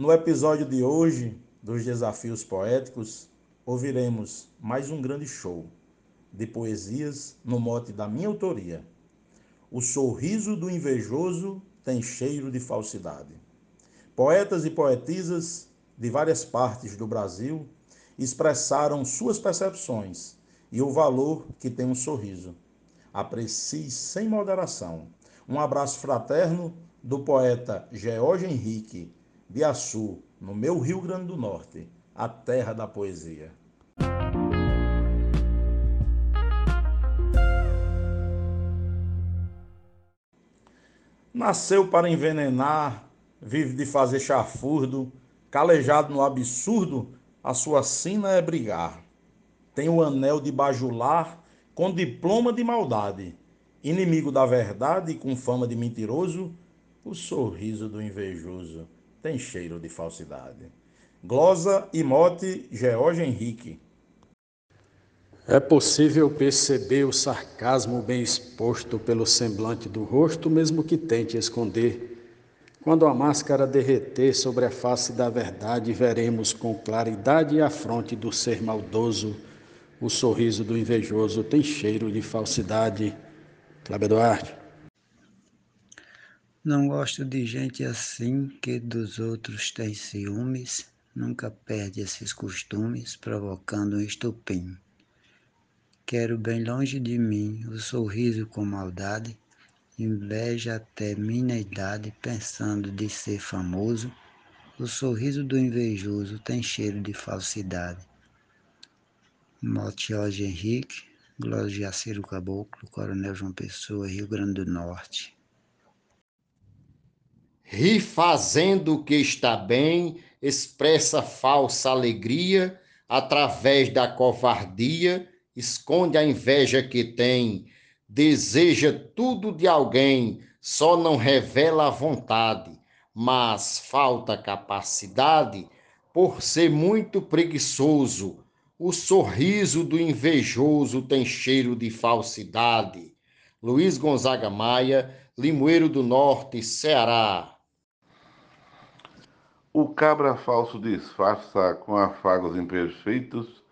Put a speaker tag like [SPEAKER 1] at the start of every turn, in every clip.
[SPEAKER 1] No episódio de hoje dos Desafios Poéticos, ouviremos mais um grande show de poesias no mote da minha autoria. O sorriso do invejoso tem cheiro de falsidade. Poetas e poetisas de várias partes do Brasil expressaram suas percepções e o valor que tem um sorriso. Aprecie sem moderação. Um abraço fraterno do poeta George Henrique de Açu, no meu Rio Grande do Norte, a terra da poesia. Nasceu para envenenar, vive de fazer chafurdo, calejado no absurdo, a sua sina é brigar. Tem o anel de bajular com diploma de maldade, inimigo da verdade com fama de mentiroso, o sorriso do invejoso tem cheiro de falsidade. Glosa e mote George Henrique.
[SPEAKER 2] É possível perceber o sarcasmo bem exposto pelo semblante do rosto, mesmo que tente esconder. Quando a máscara derreter sobre a face da verdade, veremos com claridade a fronte do ser maldoso. O sorriso do invejoso tem cheiro de falsidade. Cláudio Duarte.
[SPEAKER 3] Não gosto de gente assim que dos outros tem ciúmes, nunca perde esses costumes, provocando um estupim. Quero bem longe de mim o sorriso com maldade, inveja até minha idade, pensando de ser famoso. O sorriso do invejoso tem cheiro de falsidade. Jorge Henrique, Glória Jaciro Caboclo, Coronel João Pessoa, Rio Grande do Norte.
[SPEAKER 4] Ri fazendo o que está bem, expressa falsa alegria, através da covardia, esconde a inveja que tem, deseja tudo de alguém, só não revela a vontade, mas falta capacidade por ser muito preguiçoso. O sorriso do invejoso tem cheiro de falsidade. Luiz Gonzaga Maia, Limoeiro do Norte, Ceará.
[SPEAKER 5] O cabra falso disfarça com afagos imperfeitos,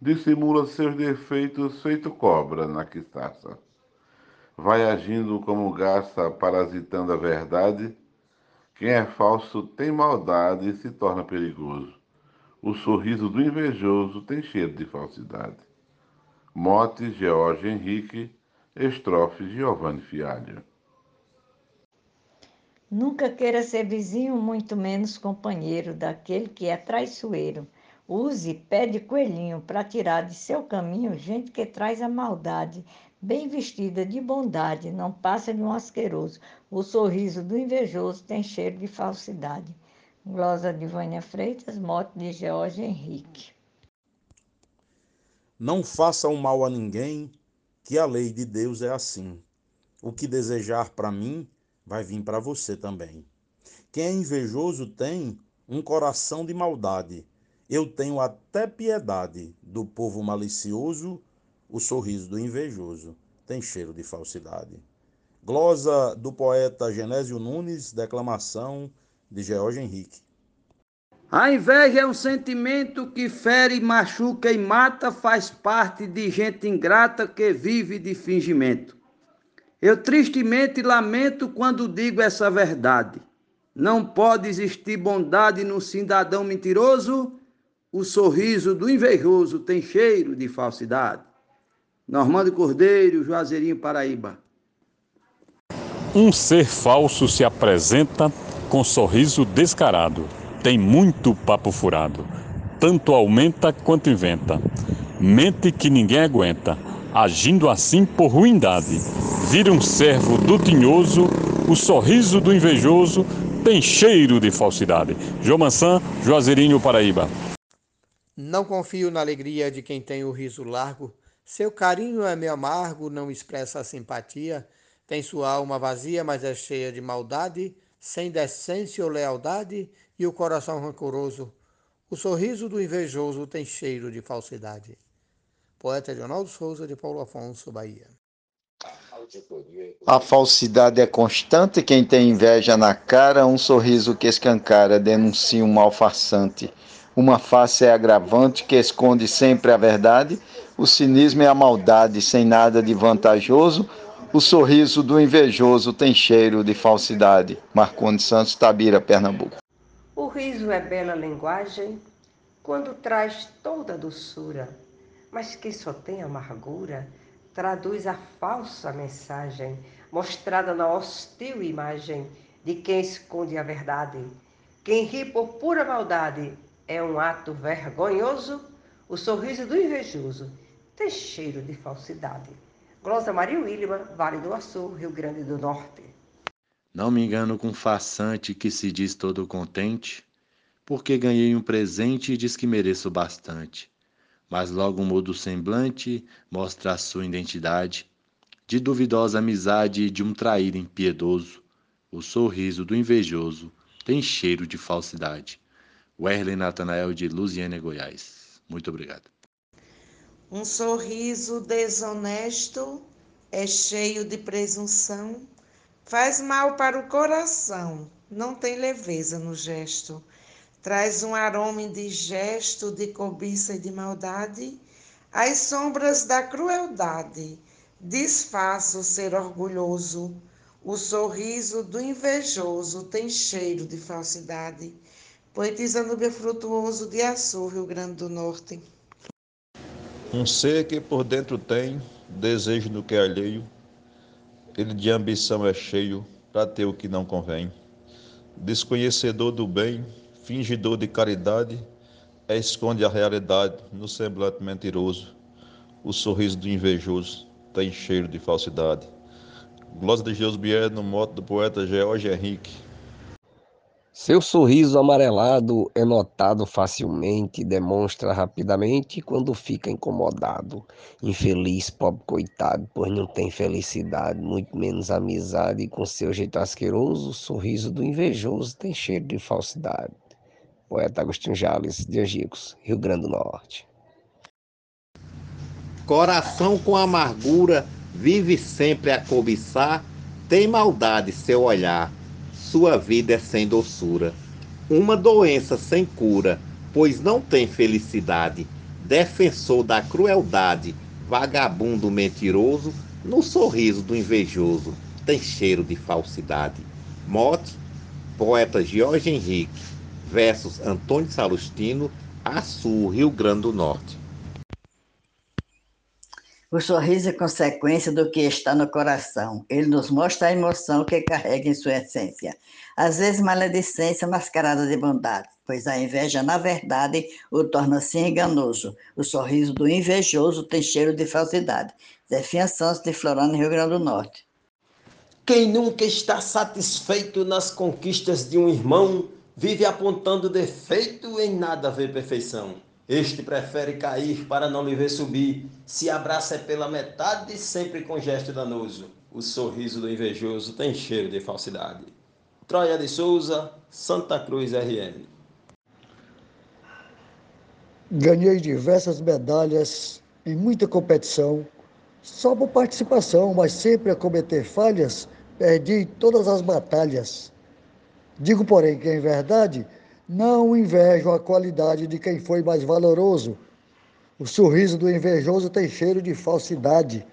[SPEAKER 5] dissimula seus defeitos, feito cobra na quistaça. Vai agindo como garça, parasitando a verdade. Quem é falso tem maldade e se torna perigoso. O sorriso do invejoso tem cheiro de falsidade. Mote George Henrique, estrofe Giovanni Fialho.
[SPEAKER 6] Nunca queira ser vizinho, muito menos companheiro daquele que é traiçoeiro. Use pé de coelhinho para tirar de seu caminho gente que traz a maldade. Bem vestida de bondade, não passa de um asqueroso. O sorriso do invejoso tem cheiro de falsidade. Glosa de Vânia Freitas, mote de George Henrique.
[SPEAKER 1] Não faça o mal a ninguém, que a lei de Deus é assim. O que desejar para mim, vai vir para você também. Quem é invejoso tem um coração de maldade. Eu tenho até piedade do povo malicioso, o sorriso do invejoso tem cheiro de falsidade. Glosa do poeta Genésio Nunes, declamação de George Henrique.
[SPEAKER 7] A inveja é um sentimento que fere, machuca e mata, faz parte de gente ingrata que vive de fingimento. Eu tristemente lamento quando digo essa verdade. Não pode existir bondade no cidadão mentiroso. O sorriso do invejoso tem cheiro de falsidade. Normando Cordeiro, Juazeirinho, Paraíba.
[SPEAKER 8] Um ser falso se apresenta com sorriso descarado. Tem muito papo furado. Tanto aumenta quanto inventa. Mente que ninguém aguenta, agindo assim por ruindade vira um servo do tinhoso, o sorriso do invejoso tem cheiro de falsidade. João Mansan, Juazeirinho, Paraíba.
[SPEAKER 9] Não confio na alegria de quem tem o riso largo. Seu carinho é meio amargo, não expressa simpatia. Tem sua alma vazia, mas é cheia de maldade, sem decência ou lealdade, e o coração rancoroso. O sorriso do invejoso tem cheiro de falsidade. Poeta Leonardo Souza, de Paulo Afonso, Bahia.
[SPEAKER 10] A falsidade é constante, quem tem inveja na cara, um sorriso que escancara denuncia um mal farsante. Uma face é agravante que esconde sempre a verdade, o cinismo é a maldade sem nada de vantajoso, o sorriso do invejoso tem cheiro de falsidade. Marcondes Santos, Tabira, Pernambuco.
[SPEAKER 11] O riso é bela linguagem quando traz toda a doçura, mas que só tem amargura traduz a falsa mensagem mostrada na hostil imagem de quem esconde a verdade. Quem ri por pura maldade é um ato vergonhoso, o sorriso do invejoso tem cheiro de falsidade. Glosa Maria Williman, Vale do Açu, Rio Grande do Norte.
[SPEAKER 8] Não me engano com farsante que se diz todo contente, porque ganhei um presente e diz que mereço bastante. Mas logo muda o semblante, mostra a sua identidade, de duvidosa amizade de um traído impiedoso. O sorriso do invejoso tem cheiro de falsidade. Werley Natanael de Luziânia, Goiás. Muito obrigado.
[SPEAKER 12] Um sorriso desonesto é cheio de presunção, faz mal para o coração, não tem leveza no gesto. Traz um aroma indigesto de cobiça e de maldade, as sombras da crueldade. Disfarça o ser orgulhoso, o sorriso do invejoso tem cheiro de falsidade. Poetisa Núbia Frutuoso de Açu, Rio Grande do Norte.
[SPEAKER 13] Um ser que por dentro tem desejo do que é alheio, ele de ambição é cheio para ter o que não convém. Desconhecedor do bem, fingidor de caridade, esconde a realidade no semblante mentiroso. O sorriso do invejoso tem cheiro de falsidade. Glosa de Deus Bier no moto do poeta George Henrique.
[SPEAKER 2] Seu sorriso amarelado é notado facilmente, demonstra rapidamente quando fica incomodado. Infeliz, pobre coitado, pois não tem felicidade, muito menos amizade, e com seu jeito asqueroso, o sorriso do invejoso tem cheiro de falsidade. Poeta Agostinho Jales, de Angicos, Rio Grande do Norte.
[SPEAKER 4] Coração com amargura, vive sempre a cobiçar, tem maldade seu olhar sua vida é sem doçura. Uma doença sem cura, pois não tem felicidade. Defensor da crueldade, vagabundo mentiroso, no sorriso do invejoso tem cheiro de falsidade. Mote, poeta Jorge Henrique, versos Antônio Salustino, Açu, Rio Grande do Norte.
[SPEAKER 14] O sorriso é consequência do que está no coração. Ele nos mostra a emoção que carrega em sua essência. Às vezes, maledicência mascarada de bondade, pois a inveja, na verdade, o torna assim enganoso. O sorriso do invejoso tem cheiro de falsidade. Zefinha Santos, de Florano, Rio Grande do Norte.
[SPEAKER 15] Quem nunca está satisfeito nas conquistas de um irmão, vive apontando defeito em nada ver perfeição. Este prefere cair para não lhe ver subir. Se abraça é pela metade, sempre com gesto danoso. O sorriso do invejoso tem cheiro de falsidade. Troia de Souza, Santa Cruz RN.
[SPEAKER 16] Ganhei diversas medalhas em muita competição, só por participação, mas sempre a cometer falhas, perdi todas as batalhas. Digo, porém, que em verdade não invejo a qualidade de quem foi mais valoroso. O sorriso do invejoso tem cheiro de falsidade.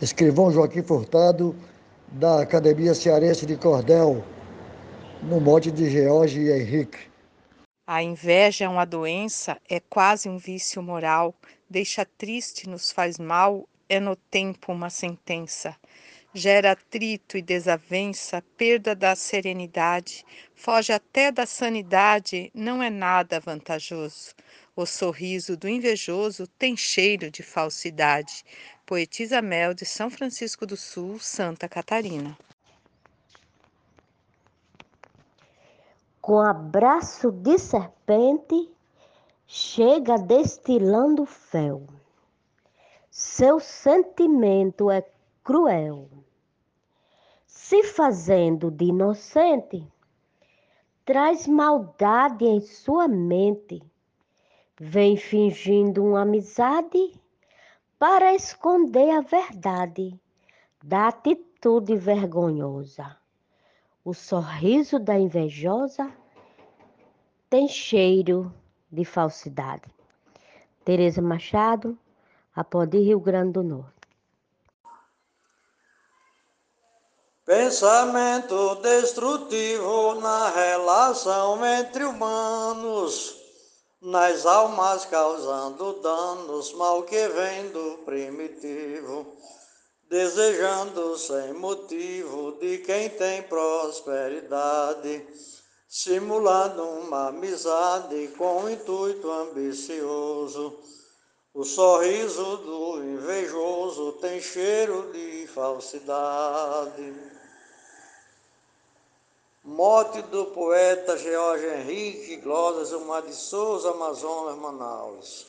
[SPEAKER 16] Escrivão Joaquim Furtado, da Academia Cearense de Cordel, no mote de George e Henrique.
[SPEAKER 17] A inveja é uma doença, é quase um vício moral, deixa triste, nos faz mal, é no tempo uma sentença gera atrito e desavença, perda da serenidade, foge até da sanidade, não é nada vantajoso. O sorriso do invejoso tem cheiro de falsidade. Poetisa Mel de São Francisco do Sul, Santa Catarina.
[SPEAKER 3] Com abraço de serpente, chega destilando fel. Seu sentimento é cruel se fazendo de inocente, traz maldade em sua mente, vem fingindo uma amizade para esconder a verdade. da atitude vergonhosa. O sorriso da invejosa tem cheiro de falsidade. Tereza Machado, Apodi, Rio Grande do Norte.
[SPEAKER 18] Pensamento destrutivo na relação entre humanos, nas almas causando danos, mal que vem do primitivo, desejando sem motivo de quem tem prosperidade, simulando uma amizade com intuito ambicioso. O sorriso do invejoso tem cheiro de falsidade. Mote do poeta George Henrique Glosas Zumar de Souza, Amazonas, Manaus.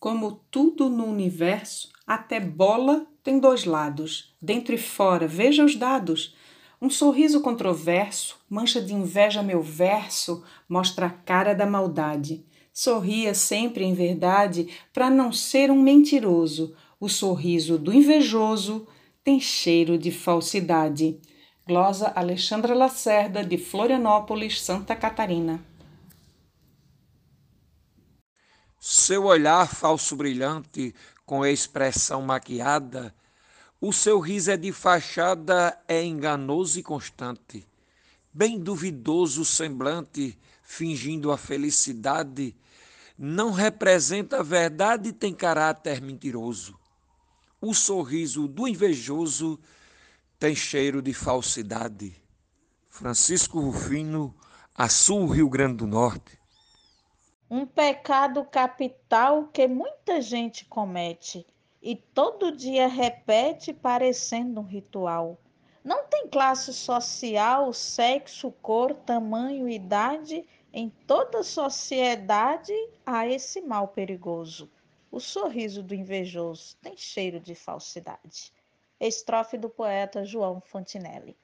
[SPEAKER 19] Como tudo no universo, até bola tem dois lados, dentro e fora, veja os dados. Um sorriso controverso, mancha de inveja meu verso, mostra a cara da maldade. Sorria sempre em verdade, para não ser um mentiroso. O sorriso do invejoso tem cheiro de falsidade. Glosa Alexandra Lacerda, de Florianópolis, Santa Catarina.
[SPEAKER 20] Seu olhar falso brilhante, com expressão maquiada, o seu riso é de fachada, é enganoso e constante. Bem duvidoso o semblante, fingindo a felicidade, não representa a verdade e tem caráter mentiroso. O sorriso do invejoso tem cheiro de falsidade. Francisco Rufino, Açul, Rio Grande do Norte.
[SPEAKER 21] Um pecado capital que muita gente comete e todo dia repete parecendo um ritual. Não tem classe social, sexo, cor, tamanho, idade, em toda sociedade há esse mal perigoso. O sorriso do invejoso tem cheiro de falsidade. Estrofe do poeta João Fontinelli.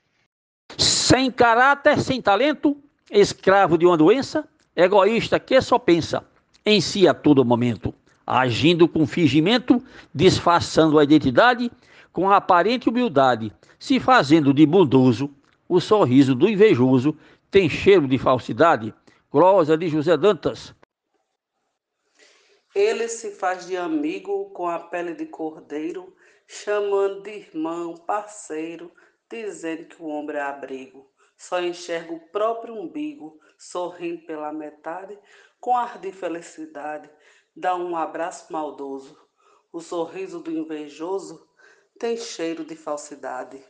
[SPEAKER 22] Sem caráter, sem talento, escravo de uma doença, egoísta que só pensa em si a todo momento, agindo com fingimento, disfarçando a identidade com aparente humildade, se fazendo de bondoso, o sorriso do invejoso tem cheiro de falsidade. Glosa de José Dantas.
[SPEAKER 23] Ele se faz de amigo com a pele de cordeiro chamando de irmão, parceiro, dizendo que o ombro é abrigo. Só enxerga o próprio umbigo, sorrindo pela metade, com ar de felicidade, dá um abraço maldoso. O sorriso do invejoso tem cheiro de falsidade.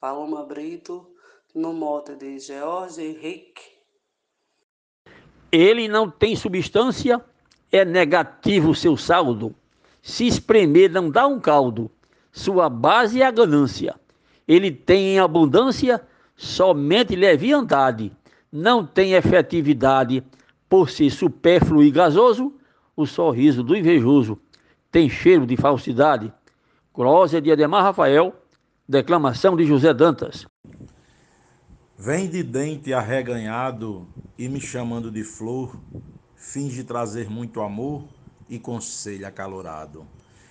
[SPEAKER 23] Paloma Brito, no mote de George Henrique.
[SPEAKER 22] Ele não tem substância, é negativo o seu saldo se espremer não dá um caldo. Sua base é a ganância. Ele tem em abundância somente leviandade. Não tem efetividade por ser supérfluo e gasoso. O sorriso do invejoso tem cheiro de falsidade. Glória de Ademar Rafael, declamação de José Dantas.
[SPEAKER 1] Vem de dente arreganhado e me chamando de flor, finge trazer muito amor e conselho acalorado.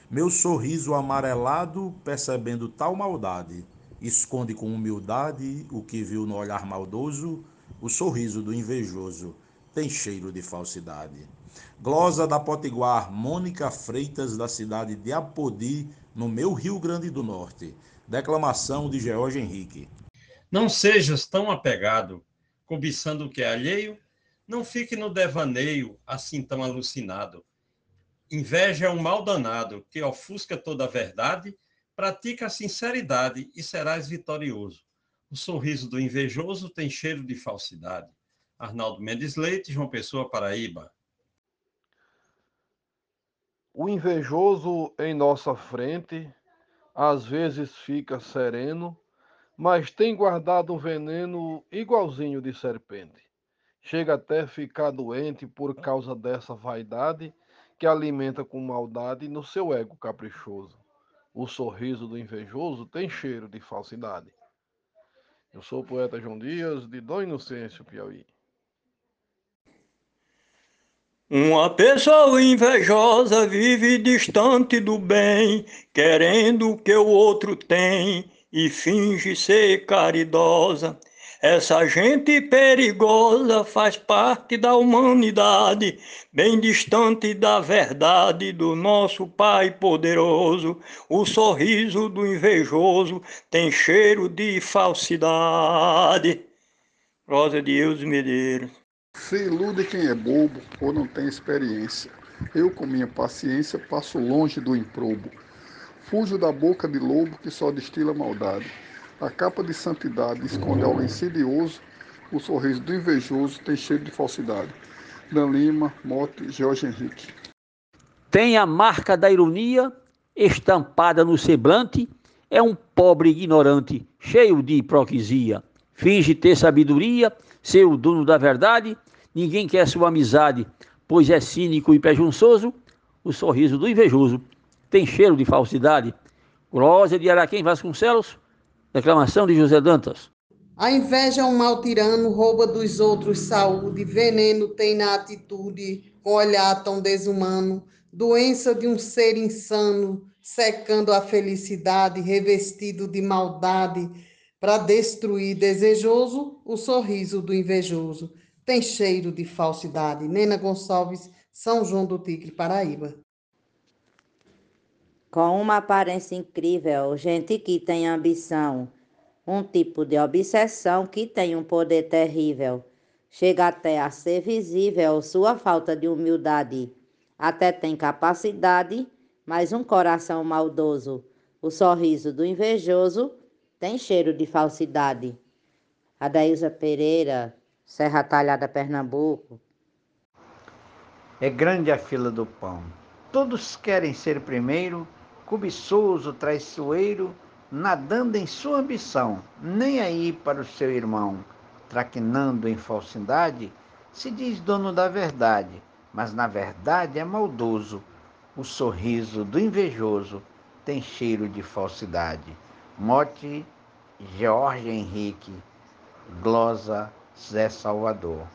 [SPEAKER 1] Meu sorriso amarelado, percebendo tal maldade, esconde com humildade o que viu no olhar maldoso, o sorriso do invejoso tem cheiro de falsidade. Glosa da Potiguar, Mônica Freitas, da cidade de Apodi, no meu Rio Grande do Norte. Declamação de George Henrique.
[SPEAKER 24] Não sejas tão apegado, cobiçando o que é alheio, não fique no devaneio, assim tão alucinado. Inveja é um mal danado que ofusca toda a verdade, pratica a sinceridade e serás vitorioso. O sorriso do invejoso tem cheiro de falsidade. Arnaldo Mendes Leite, João Pessoa, Paraíba.
[SPEAKER 25] O invejoso em nossa frente às vezes fica sereno, mas tem guardado um veneno igualzinho de serpente. Chega até ficar doente por causa dessa vaidade que alimenta com maldade no seu ego caprichoso. O sorriso do invejoso tem cheiro de falsidade. Eu sou o poeta João Dias, de Dom Inocêncio, Piauí.
[SPEAKER 26] Uma pessoa invejosa vive distante do bem, querendo o que o outro tem e finge ser caridosa. Essa gente perigosa faz parte da humanidade, bem distante da verdade do nosso Pai poderoso. O sorriso do invejoso tem cheiro de falsidade. Rosa de Eudes Medeiros.
[SPEAKER 27] Se ilude quem é bobo ou não tem experiência. Eu, com minha paciência, passo longe do improbo. Fujo da boca de lobo que só destila maldade. A capa de santidade esconde algo insidioso. O sorriso do invejoso tem cheiro de falsidade. Dan Lima, Mote, Jorge Henrique.
[SPEAKER 22] Tem a marca da ironia estampada no semblante. É um pobre ignorante, cheio de hipocrisia. Finge ter sabedoria, ser o dono da verdade Ninguém quer sua amizade, pois é cínico e presunçoso. O sorriso do invejoso tem cheiro de falsidade. Glória de Araquém Vasconcelos, declamação de José Dantas.
[SPEAKER 28] A inveja é um mal tirano, rouba dos outros saúde, veneno tem na atitude, com olhar tão desumano, doença de um ser insano, secando a felicidade, revestido de maldade, para destruir desejoso o sorriso do invejoso tem cheiro de falsidade. Nena Gonçalves, São João do Tigre, Paraíba.
[SPEAKER 29] Com uma aparência incrível, gente que tem ambição, um tipo de obsessão que tem um poder terrível. Chega até a ser visível sua falta de humildade. Até tem capacidade, mas um coração maldoso. O sorriso do invejoso tem cheiro de falsidade. Adaísa Pereira, Serra Talhada, Pernambuco.
[SPEAKER 30] É grande a fila do pão. Todos querem ser primeiro, cobiçoso, traiçoeiro, nadando em sua ambição, nem aí para o seu irmão. Traquinando em falsidade, se diz dono da verdade, mas na verdade é maldoso. O sorriso do invejoso tem cheiro de falsidade. Mote Jorge Henrique, glosa Zé Salvador.